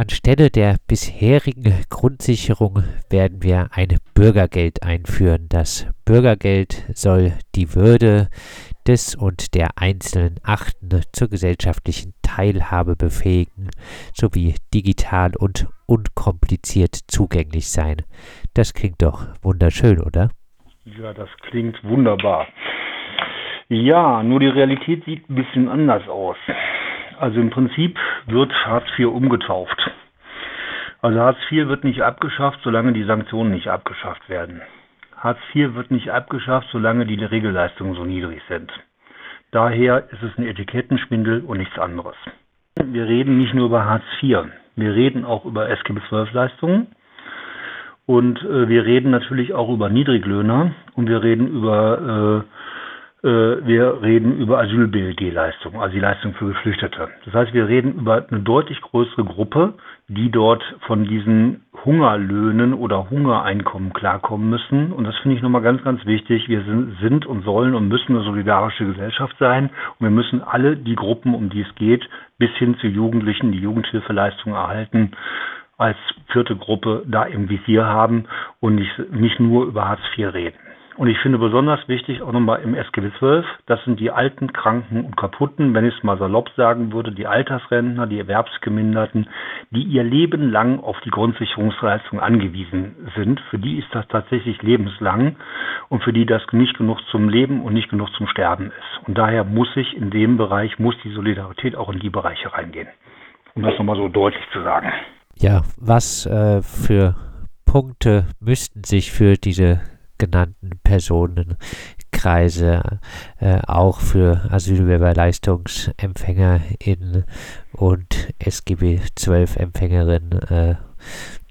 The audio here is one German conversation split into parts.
Anstelle der bisherigen Grundsicherung werden wir ein Bürgergeld einführen. Das Bürgergeld soll die Würde des und der Einzelnen achten, zur gesellschaftlichen Teilhabe befähigen sowie digital und unkompliziert zugänglich sein. Das klingt doch wunderschön, oder? Ja, das klingt wunderbar. Ja, nur die Realität sieht ein bisschen anders aus. Also im Prinzip wird Hartz IV umgetauft. Also Hartz IV wird nicht abgeschafft, solange die Sanktionen nicht abgeschafft werden. Hartz IV wird nicht abgeschafft, solange die Regelleistungen so niedrig sind. Daher ist es ein Etikettenschwindel und nichts anderes. Wir reden nicht nur über Hartz IV, wir reden auch über SGB XII Leistungen und äh, wir reden natürlich auch über Niedriglöhner und wir reden über äh, wir reden über Asyl-BLG-Leistungen, also die Leistung für Geflüchtete. Das heißt, wir reden über eine deutlich größere Gruppe, die dort von diesen Hungerlöhnen oder Hungereinkommen klarkommen müssen. Und das finde ich nochmal ganz, ganz wichtig. Wir sind, sind und sollen und müssen eine solidarische Gesellschaft sein. Und wir müssen alle die Gruppen, um die es geht, bis hin zu Jugendlichen, die Jugendhilfeleistungen erhalten, als vierte Gruppe da im Visier haben und nicht, nicht nur über Hartz IV reden. Und ich finde besonders wichtig auch nochmal im SGB XII, das sind die alten, kranken und kaputten, wenn ich es mal salopp sagen würde, die Altersrentner, die Erwerbsgeminderten, die ihr Leben lang auf die Grundsicherungsleistung angewiesen sind. Für die ist das tatsächlich lebenslang und für die das nicht genug zum Leben und nicht genug zum Sterben ist. Und daher muss ich in dem Bereich, muss die Solidarität auch in die Bereiche reingehen. Um das nochmal so deutlich zu sagen. Ja, was äh, für Punkte müssten sich für diese genannten Personenkreise äh, auch für Asylbewerberleistungsempfängerinnen und SGB 12 Empfängerinnen äh,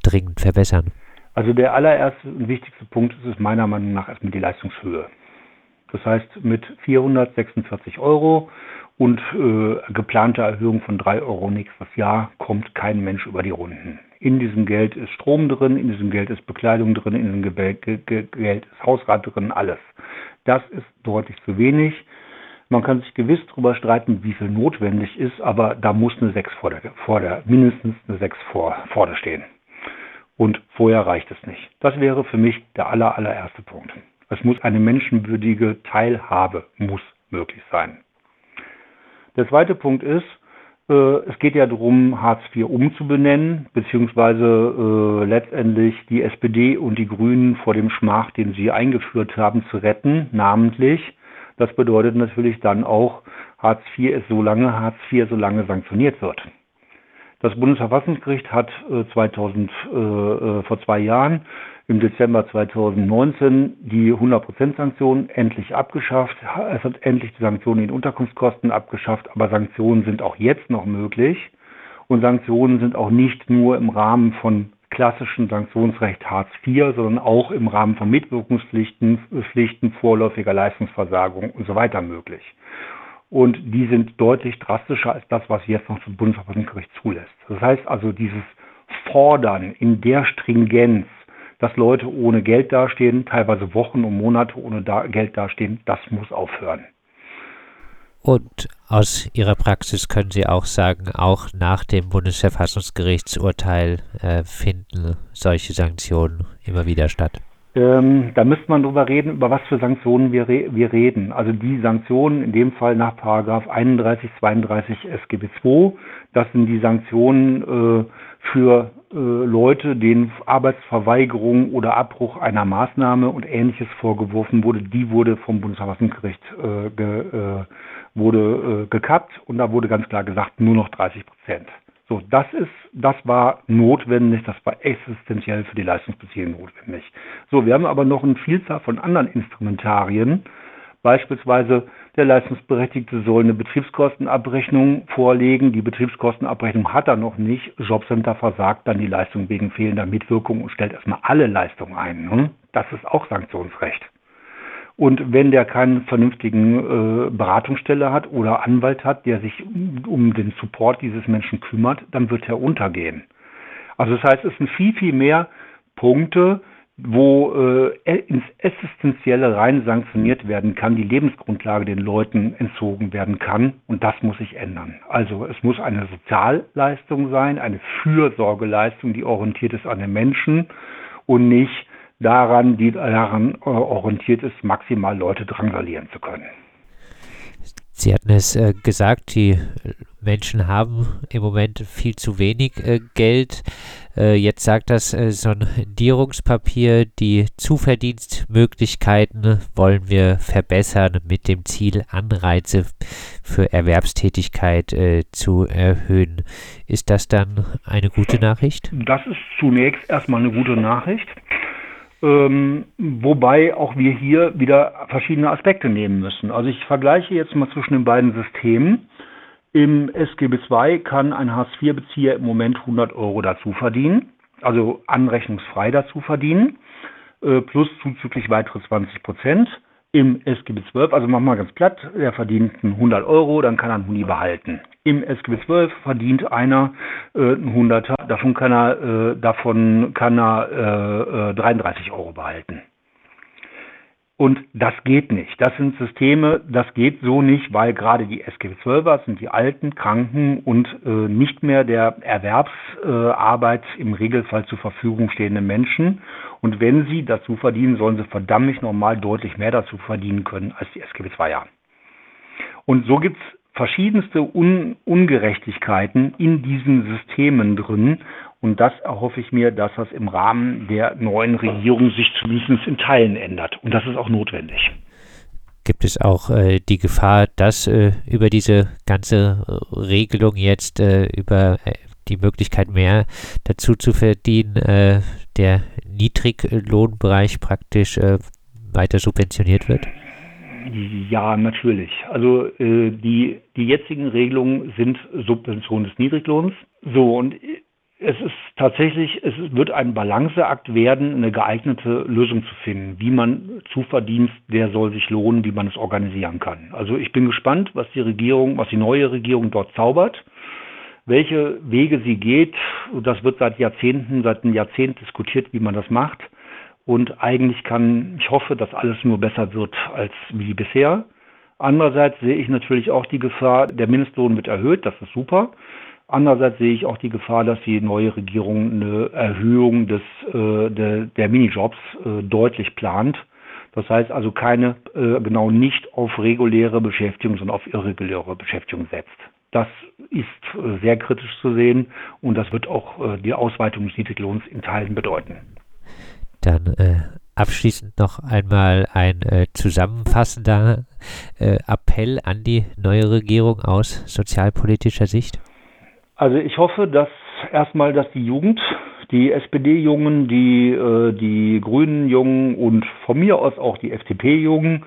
dringend verbessern? Also der allererste und wichtigste Punkt ist es meiner Meinung nach erstmal die Leistungshöhe. Das heißt, mit 446 Euro und äh, geplanter Erhöhung von 3 Euro nächstes Jahr kommt kein Mensch über die Runden. In diesem Geld ist Strom drin, in diesem Geld ist Bekleidung drin, in diesem Geld ist Hausrat drin, alles. Das ist deutlich zu wenig. Man kann sich gewiss darüber streiten, wie viel notwendig ist, aber da muss eine 6 vor der, vor der mindestens eine 6 vor, vor der stehen. Und vorher reicht es nicht. Das wäre für mich der aller, allererste Punkt. Es muss eine menschenwürdige Teilhabe muss möglich sein. Der zweite Punkt ist, es geht ja darum, Hartz IV umzubenennen, beziehungsweise äh, letztendlich die SPD und die Grünen vor dem Schmach, den sie eingeführt haben, zu retten, namentlich. Das bedeutet natürlich dann auch, Hartz IV ist so lange Hartz IV, solange sanktioniert wird. Das Bundesverfassungsgericht hat äh, 2000, äh, äh, vor zwei Jahren im Dezember 2019 die 100%-Sanktionen endlich abgeschafft. Es hat endlich die Sanktionen in Unterkunftskosten abgeschafft, aber Sanktionen sind auch jetzt noch möglich. Und Sanktionen sind auch nicht nur im Rahmen von klassischen Sanktionsrecht Hartz IV, sondern auch im Rahmen von Mitwirkungspflichten, Pflichten, vorläufiger Leistungsversagung und so weiter möglich. Und die sind deutlich drastischer als das, was jetzt noch zum Bundesverfassungsgericht zulässt. Das heißt also, dieses Fordern in der Stringenz, dass Leute ohne Geld dastehen, teilweise Wochen und Monate ohne da Geld dastehen, das muss aufhören. Und aus Ihrer Praxis können Sie auch sagen, auch nach dem Bundesverfassungsgerichtsurteil äh, finden solche Sanktionen immer wieder statt. Ähm, da müsste man drüber reden, über was für Sanktionen wir, re wir reden. Also die Sanktionen in dem Fall nach Paragraph 31, 32 SGB II, das sind die Sanktionen äh, für äh, Leute, denen Arbeitsverweigerung oder Abbruch einer Maßnahme und ähnliches vorgeworfen wurde, die wurde vom Bundesverfassungsgericht äh, ge, äh, wurde äh, gekappt und da wurde ganz klar gesagt, nur noch 30 Prozent. So, das ist, das war notwendig, das war existenziell für die Leistungsbeziehung notwendig. So, wir haben aber noch eine Vielzahl von anderen Instrumentarien, Beispielsweise der Leistungsberechtigte soll eine Betriebskostenabrechnung vorlegen. Die Betriebskostenabrechnung hat er noch nicht. Jobcenter versagt dann die Leistung wegen fehlender Mitwirkung und stellt erstmal alle Leistungen ein. Ne? Das ist auch Sanktionsrecht. Und wenn der keinen vernünftigen äh, Beratungsstelle hat oder Anwalt hat, der sich um, um den Support dieses Menschen kümmert, dann wird er untergehen. Also das heißt, es sind viel, viel mehr Punkte, wo äh, ins Existenzielle rein sanktioniert werden kann, die Lebensgrundlage den Leuten entzogen werden kann. Und das muss sich ändern. Also es muss eine Sozialleistung sein, eine Fürsorgeleistung, die orientiert ist an den Menschen und nicht daran, die daran äh, orientiert ist, maximal Leute drangsalieren zu können. Sie hatten es äh, gesagt, die Menschen haben im Moment viel zu wenig äh, Geld. Äh, jetzt sagt das äh, Sondierungspapier, die Zuverdienstmöglichkeiten wollen wir verbessern mit dem Ziel, Anreize für Erwerbstätigkeit äh, zu erhöhen. Ist das dann eine gute Nachricht? Das ist zunächst erstmal eine gute Nachricht. Ähm, wobei auch wir hier wieder verschiedene Aspekte nehmen müssen. Also ich vergleiche jetzt mal zwischen den beiden Systemen. Im SGB II kann ein Hartz-IV-Bezieher im Moment 100 Euro dazu verdienen, also anrechnungsfrei dazu verdienen, äh, plus zuzüglich weitere 20 Prozent. Im SGB XII, also machen wir ganz platt, der verdient 100 Euro, dann kann er einen Huni behalten. Im SGB XII verdient einer äh, einen Hunderter, davon kann er, äh, davon kann er äh, 33 äh, Euro behalten. Und das geht nicht. Das sind Systeme, das geht so nicht, weil gerade die SGB 12er sind die alten, kranken und äh, nicht mehr der Erwerbsarbeit äh, im Regelfall zur Verfügung stehenden Menschen. Und wenn sie dazu verdienen, sollen sie verdammt normal deutlich mehr dazu verdienen können als die SGB 2er. Und so gibt's verschiedenste Un Ungerechtigkeiten in diesen Systemen drin. Und das erhoffe ich mir, dass das im Rahmen der neuen Regierung sich zumindest in Teilen ändert. Und das ist auch notwendig. Gibt es auch äh, die Gefahr, dass äh, über diese ganze äh, Regelung jetzt äh, über äh, die Möglichkeit mehr dazu zu verdienen, äh, der Niedriglohnbereich praktisch weiter subventioniert wird? Ja, natürlich. Also äh, die, die jetzigen Regelungen sind Subvention des Niedriglohns. So, und es ist tatsächlich, es wird ein Balanceakt werden, eine geeignete Lösung zu finden, wie man Zuverdienst, der soll sich lohnen, wie man es organisieren kann. Also ich bin gespannt, was die Regierung, was die neue Regierung dort zaubert, welche Wege sie geht. Das wird seit Jahrzehnten, seit einem Jahrzehnt diskutiert, wie man das macht. Und eigentlich kann, ich hoffe, dass alles nur besser wird als wie bisher. Andererseits sehe ich natürlich auch die Gefahr, der Mindestlohn wird erhöht, das ist super. Andererseits sehe ich auch die Gefahr, dass die neue Regierung eine Erhöhung des, äh, der, der Minijobs äh, deutlich plant. Das heißt also keine, äh, genau nicht auf reguläre Beschäftigung, sondern auf irreguläre Beschäftigung setzt. Das ist äh, sehr kritisch zu sehen und das wird auch äh, die Ausweitung des Niedriglohns in Teilen bedeuten. Dann äh, abschließend noch einmal ein äh, zusammenfassender äh, Appell an die neue Regierung aus sozialpolitischer Sicht. Also ich hoffe, dass erstmal, dass die Jugend, die SPD-Jungen, die, äh, die Grünen-Jungen und von mir aus auch die FDP-Jungen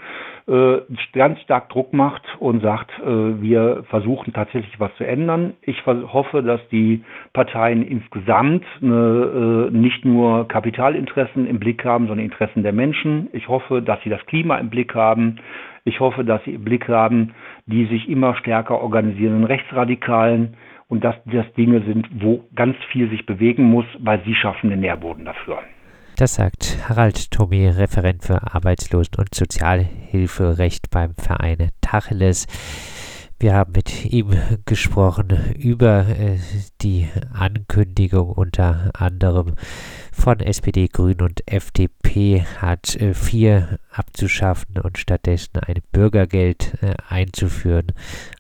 äh, ganz stark Druck macht und sagt, äh, wir versuchen tatsächlich was zu ändern. Ich hoffe, dass die Parteien insgesamt eine, äh, nicht nur Kapitalinteressen im Blick haben, sondern Interessen der Menschen. Ich hoffe, dass sie das Klima im Blick haben. Ich hoffe, dass sie im Blick haben, die sich immer stärker organisierenden Rechtsradikalen und dass das Dinge sind, wo ganz viel sich bewegen muss, weil sie schaffen den Nährboden dafür. Das sagt Harald Thomé, Referent für Arbeitslosen- und Sozialhilferecht beim Verein Tacheles. Wir haben mit ihm gesprochen über äh, die Ankündigung unter anderem von SPD, Grünen und FDP, Hartz IV abzuschaffen und stattdessen ein Bürgergeld äh, einzuführen.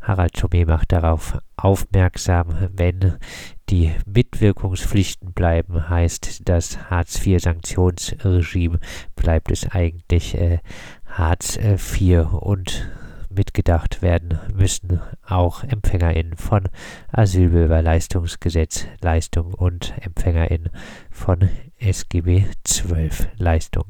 Harald Thomé macht darauf aufmerksam, wenn die Mitwirkungspflichten bleiben, heißt das Hartz-IV-Sanktionsregime, bleibt es eigentlich äh, Hartz IV und mitgedacht werden müssen auch EmpfängerInnen von Asylbewerberleistungsgesetz Leistung und EmpfängerInnen von SGB 12 Leistung.